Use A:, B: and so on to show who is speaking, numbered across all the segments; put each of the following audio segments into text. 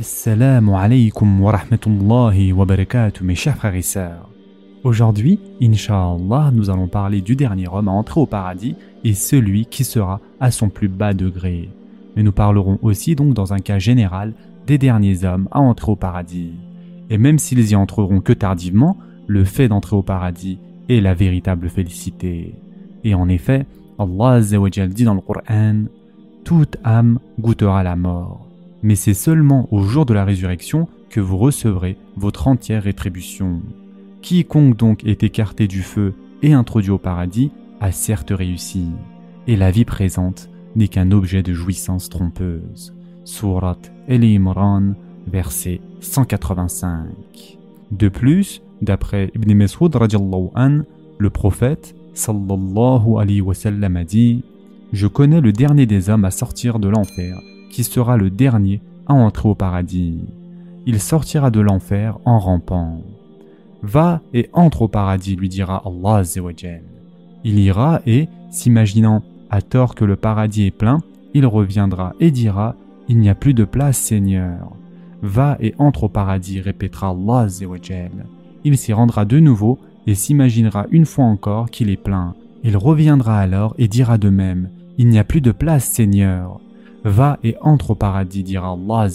A: Assalamu wa rahmatullahi wa barakatuh mes chers frères et sœurs. Aujourd'hui, Inch'Allah, nous allons parler du dernier homme à entrer au paradis et celui qui sera à son plus bas degré. Mais nous parlerons aussi donc dans un cas général des derniers hommes à entrer au paradis. Et même s'ils y entreront que tardivement, le fait d'entrer au paradis est la véritable félicité. Et en effet, Allah dit dans le Coran Toute âme goûtera la mort mais c'est seulement au jour de la résurrection que vous recevrez votre entière rétribution. Quiconque donc est écarté du feu et introduit au paradis a certes réussi, et la vie présente n'est qu'un objet de jouissance trompeuse. Surat El Imran, verset 185. De plus, d'après Ibn Mas'ud an, le prophète sallallahu alayhi a dit Je connais le dernier des hommes à sortir de l'enfer qui sera le dernier à entrer au paradis. Il sortira de l'enfer en rampant. Va et entre au paradis, lui dira Allah. Il ira et, s'imaginant à tort que le paradis est plein, il reviendra et dira Il n'y a plus de place, Seigneur. Va et entre au paradis, répétera Allah. Il s'y rendra de nouveau et s'imaginera une fois encore qu'il est plein. Il reviendra alors et dira de même Il n'y a plus de place, Seigneur. Va et entre au paradis, dira Allah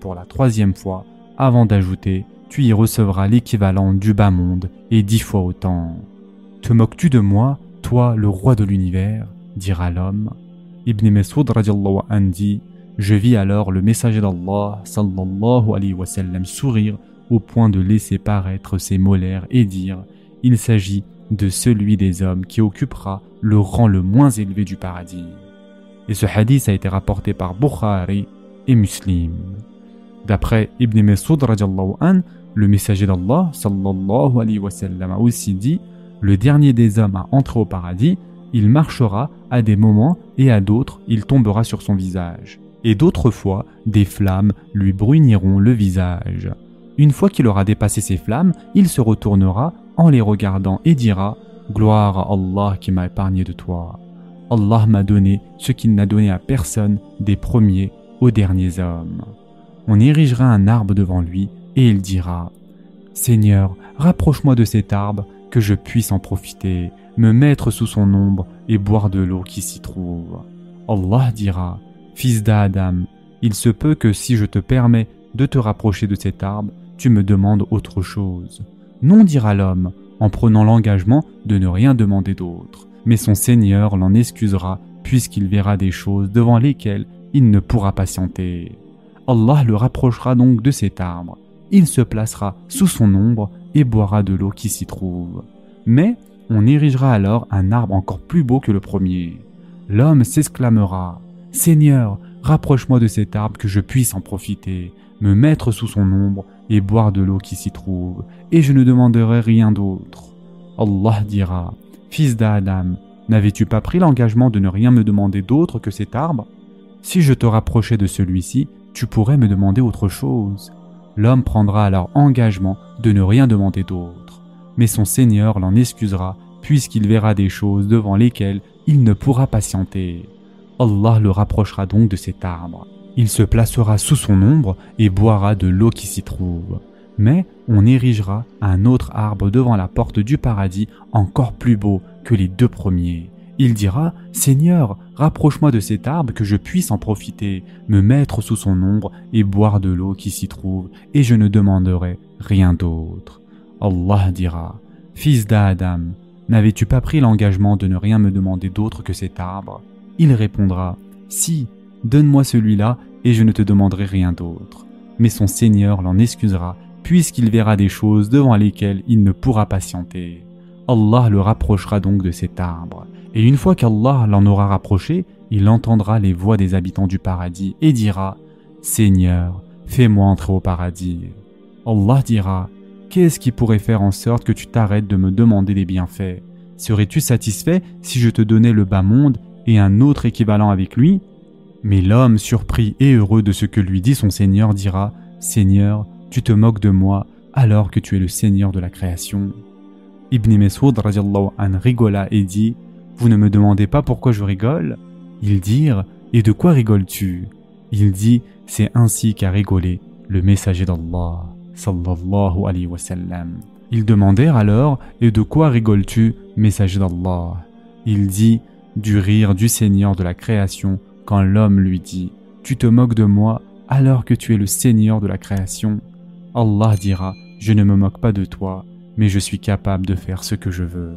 A: pour la troisième fois, avant d'ajouter Tu y recevras l'équivalent du bas monde et dix fois autant. Te moques-tu de moi, toi le roi de l'univers? dira l'homme. Ibn Mas'ud an dit Je vis alors le messager d'Allah sallallahu alayhi wa sallam sourire au point de laisser paraître ses molaires et dire Il s'agit de celui des hommes qui occupera le rang le moins élevé du paradis. Et ce hadith a été rapporté par Bukhari et Muslim. D'après Ibn Mas'ud le messager d'Allah sallallahu alayhi wa sallam a aussi dit Le dernier des hommes à entrer au paradis, il marchera à des moments et à d'autres il tombera sur son visage. Et d'autres fois, des flammes lui bruniront le visage. Une fois qu'il aura dépassé ces flammes, il se retournera en les regardant et dira Gloire à Allah qui m'a épargné de toi. Allah m'a donné ce qu'il n'a donné à personne des premiers aux derniers hommes. On érigera un arbre devant lui et il dira Seigneur, rapproche-moi de cet arbre que je puisse en profiter, me mettre sous son ombre et boire de l'eau qui s'y trouve. Allah dira Fils d'Adam, il se peut que si je te permets de te rapprocher de cet arbre, tu me demandes autre chose. Non, dira l'homme, en prenant l'engagement de ne rien demander d'autre mais son Seigneur l'en excusera puisqu'il verra des choses devant lesquelles il ne pourra patienter. Allah le rapprochera donc de cet arbre. Il se placera sous son ombre et boira de l'eau qui s'y trouve. Mais on érigera alors un arbre encore plus beau que le premier. L'homme s'exclamera Seigneur, rapproche-moi de cet arbre que je puisse en profiter, me mettre sous son ombre et boire de l'eau qui s'y trouve, et je ne demanderai rien d'autre. Allah dira Fils d'Adam, n'avais-tu pas pris l'engagement de ne rien me demander d'autre que cet arbre? Si je te rapprochais de celui-ci, tu pourrais me demander autre chose. L'homme prendra alors engagement de ne rien demander d'autre. Mais son Seigneur l'en excusera, puisqu'il verra des choses devant lesquelles il ne pourra patienter. Allah le rapprochera donc de cet arbre. Il se placera sous son ombre et boira de l'eau qui s'y trouve mais on érigera un autre arbre devant la porte du paradis encore plus beau que les deux premiers. Il dira, Seigneur, rapproche-moi de cet arbre que je puisse en profiter, me mettre sous son ombre et boire de l'eau qui s'y trouve, et je ne demanderai rien d'autre. Allah dira, Fils d'Adam, n'avais-tu pas pris l'engagement de ne rien me demander d'autre que cet arbre? Il répondra, Si, donne-moi celui-là, et je ne te demanderai rien d'autre. Mais son Seigneur l'en excusera puisqu'il verra des choses devant lesquelles il ne pourra patienter. Allah le rapprochera donc de cet arbre. Et une fois qu'Allah l'en aura rapproché, il entendra les voix des habitants du paradis et dira Seigneur, fais-moi entrer au paradis. Allah dira Qu'est-ce qui pourrait faire en sorte que tu t'arrêtes de me demander des bienfaits? Serais-tu satisfait si je te donnais le bas monde et un autre équivalent avec lui? Mais l'homme, surpris et heureux de ce que lui dit son Seigneur, dira Seigneur, tu te moques de moi alors que tu es le Seigneur de la création. Ibn Mesud an rigola et dit Vous ne me demandez pas pourquoi je rigole? Ils dirent Et de quoi rigoles-tu? Il dit C'est ainsi qu'a rigolé le messager d'Allah. Ils demandèrent alors Et de quoi rigoles-tu, messager d'Allah? Il dit Du rire du Seigneur de la création quand l'homme lui dit Tu te moques de moi alors que tu es le Seigneur de la création. Allah dira Je ne me moque pas de toi, mais je suis capable de faire ce que je veux.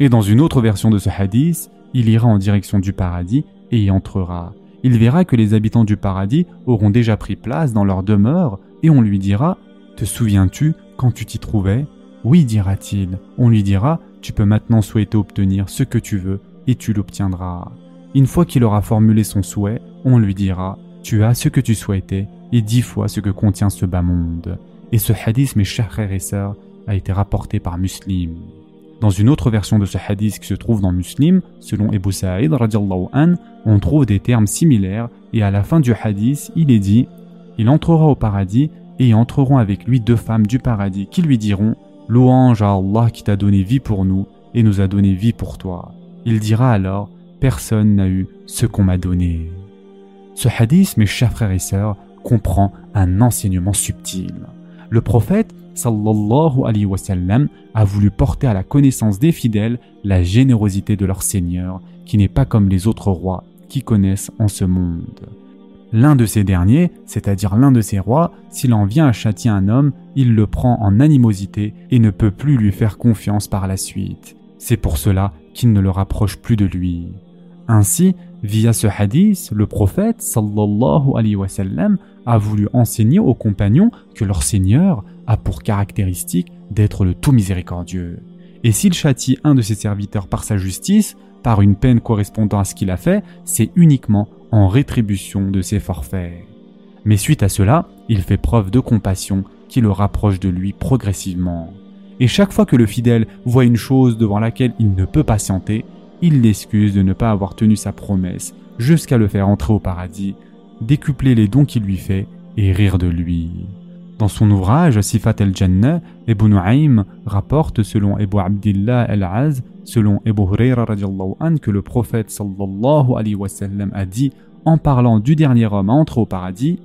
A: Et dans une autre version de ce hadith, il ira en direction du paradis et y entrera. Il verra que les habitants du paradis auront déjà pris place dans leur demeure et on lui dira Te souviens-tu quand tu t'y trouvais? Oui, dira-t-il. On lui dira Tu peux maintenant souhaiter obtenir ce que tu veux et tu l'obtiendras. Une fois qu'il aura formulé son souhait, on lui dira Tu as ce que tu souhaitais et dix fois ce que contient ce bas monde. Et ce hadith, mes chers frères et sœurs, a été rapporté par Muslim. Dans une autre version de ce hadith qui se trouve dans Muslim, selon Ebu Sa'id, on trouve des termes similaires et à la fin du hadith, il est dit Il entrera au paradis et entreront avec lui deux femmes du paradis qui lui diront Louange à Allah qui t'a donné vie pour nous et nous a donné vie pour toi. Il dira alors Personne n'a eu ce qu'on m'a donné. Ce hadith, mes chers frères et sœurs, comprend un enseignement subtil. Le prophète sallallahu alayhi wa sallam, a voulu porter à la connaissance des fidèles la générosité de leur Seigneur, qui n'est pas comme les autres rois qui connaissent en ce monde. L'un de ces derniers, c'est-à-dire l'un de ces rois, s'il en vient à châtier un homme, il le prend en animosité et ne peut plus lui faire confiance par la suite. C'est pour cela qu'il ne le rapproche plus de lui. Ainsi, via ce hadith, le prophète sallallahu a voulu enseigner aux compagnons que leur Seigneur a pour caractéristique d'être le tout miséricordieux. Et s'il châtie un de ses serviteurs par sa justice, par une peine correspondant à ce qu'il a fait, c'est uniquement en rétribution de ses forfaits. Mais suite à cela, il fait preuve de compassion qui le rapproche de lui progressivement. Et chaque fois que le fidèle voit une chose devant laquelle il ne peut patienter, il l'excuse de ne pas avoir tenu sa promesse jusqu'à le faire entrer au paradis, décupler les dons qu'il lui fait et rire de lui. Dans son ouvrage Sifat el-Jannah, Ibn Nu'aym rapporte selon Abu Abdillah al-Az, selon Abu Huraira an, que le prophète sallallahu alayhi wa sallam a dit en parlant du dernier homme à entrer au paradis,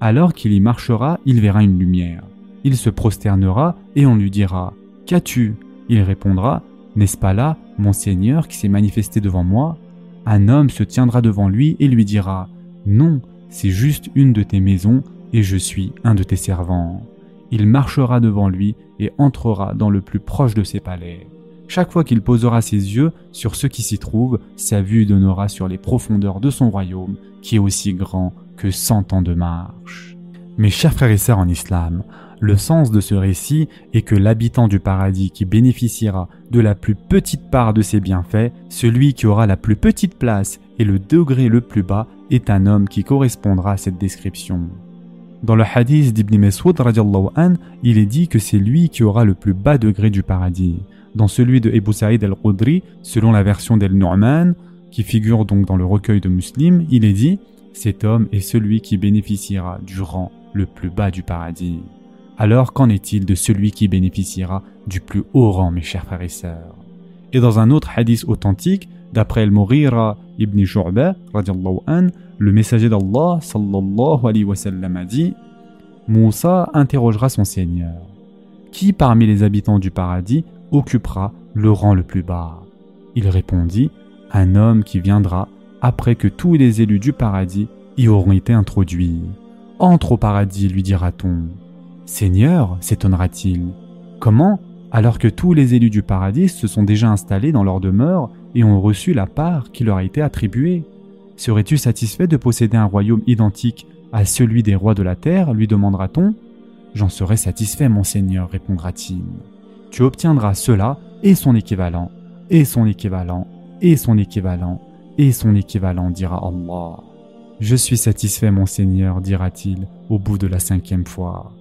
A: alors qu'il y marchera, il verra une lumière. Il se prosternera et on lui dira Qu'as-tu? Il répondra N'est-ce pas là mon Seigneur qui s'est manifesté devant moi Un homme se tiendra devant lui et lui dira Non, c'est juste une de tes maisons et je suis un de tes servants. Il marchera devant lui et entrera dans le plus proche de ses palais. Chaque fois qu'il posera ses yeux sur ce qui s'y trouve, sa vue donnera sur les profondeurs de son royaume, qui est aussi grand que cent ans de marche. Mes chers frères et sœurs en islam, le sens de ce récit est que l'habitant du paradis qui bénéficiera de la plus petite part de ses bienfaits, celui qui aura la plus petite place et le degré le plus bas, est un homme qui correspondra à cette description. Dans le hadith d'Ibn an, il est dit que c'est lui qui aura le plus bas degré du paradis. Dans celui de Ebu Saïd al-Qudri, selon la version d'El-Nu'man, qui figure donc dans le recueil de Muslim, il est dit Cet homme est celui qui bénéficiera du rang le plus bas du paradis. Alors qu'en est-il de celui qui bénéficiera du plus haut rang, mes chers frères et sœurs? Et dans un autre hadith authentique, d'après El-Mughira ibn an, le messager d'Allah sallallahu alayhi wa sallam a dit Moussa interrogera son Seigneur Qui parmi les habitants du paradis occupera le rang le plus bas? Il répondit Un homme qui viendra après que tous les élus du paradis y auront été introduits. Entre au paradis, lui dira-t-on. Seigneur, s'étonnera-t-il, comment, alors que tous les élus du paradis se sont déjà installés dans leur demeure et ont reçu la part qui leur a été attribuée Serais-tu satisfait de posséder un royaume identique à celui des rois de la terre lui demandera-t-on. J'en serai satisfait, mon Seigneur, répondra-t-il. Tu obtiendras cela et son équivalent, et son équivalent, et son équivalent, et son équivalent, dira Allah. Je suis satisfait, mon Seigneur, dira-t-il au bout de la cinquième fois.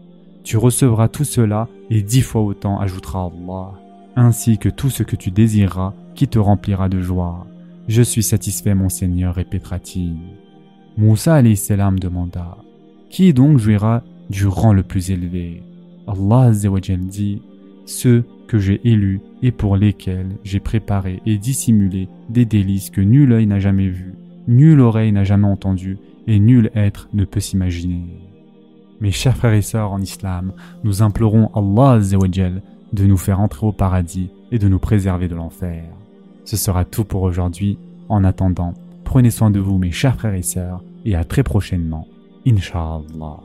A: Tu recevras tout cela et dix fois autant, ajoutera Allah, ainsi que tout ce que tu désireras qui te remplira de joie. Je suis satisfait, mon Seigneur, répétera-t-il. Moussa salam demanda Qui donc jouira du rang le plus élevé? Allah dit Ceux que j'ai élus et pour lesquels j'ai préparé et dissimulé des délices que nul œil n'a jamais vues, nulle oreille n'a jamais entendu et nul être ne peut s'imaginer. Mes chers frères et sœurs en islam, nous implorons Allah de nous faire entrer au paradis et de nous préserver de l'enfer. Ce sera tout pour aujourd'hui. En attendant, prenez soin de vous mes chers frères et sœurs et à très prochainement. Inch'Allah.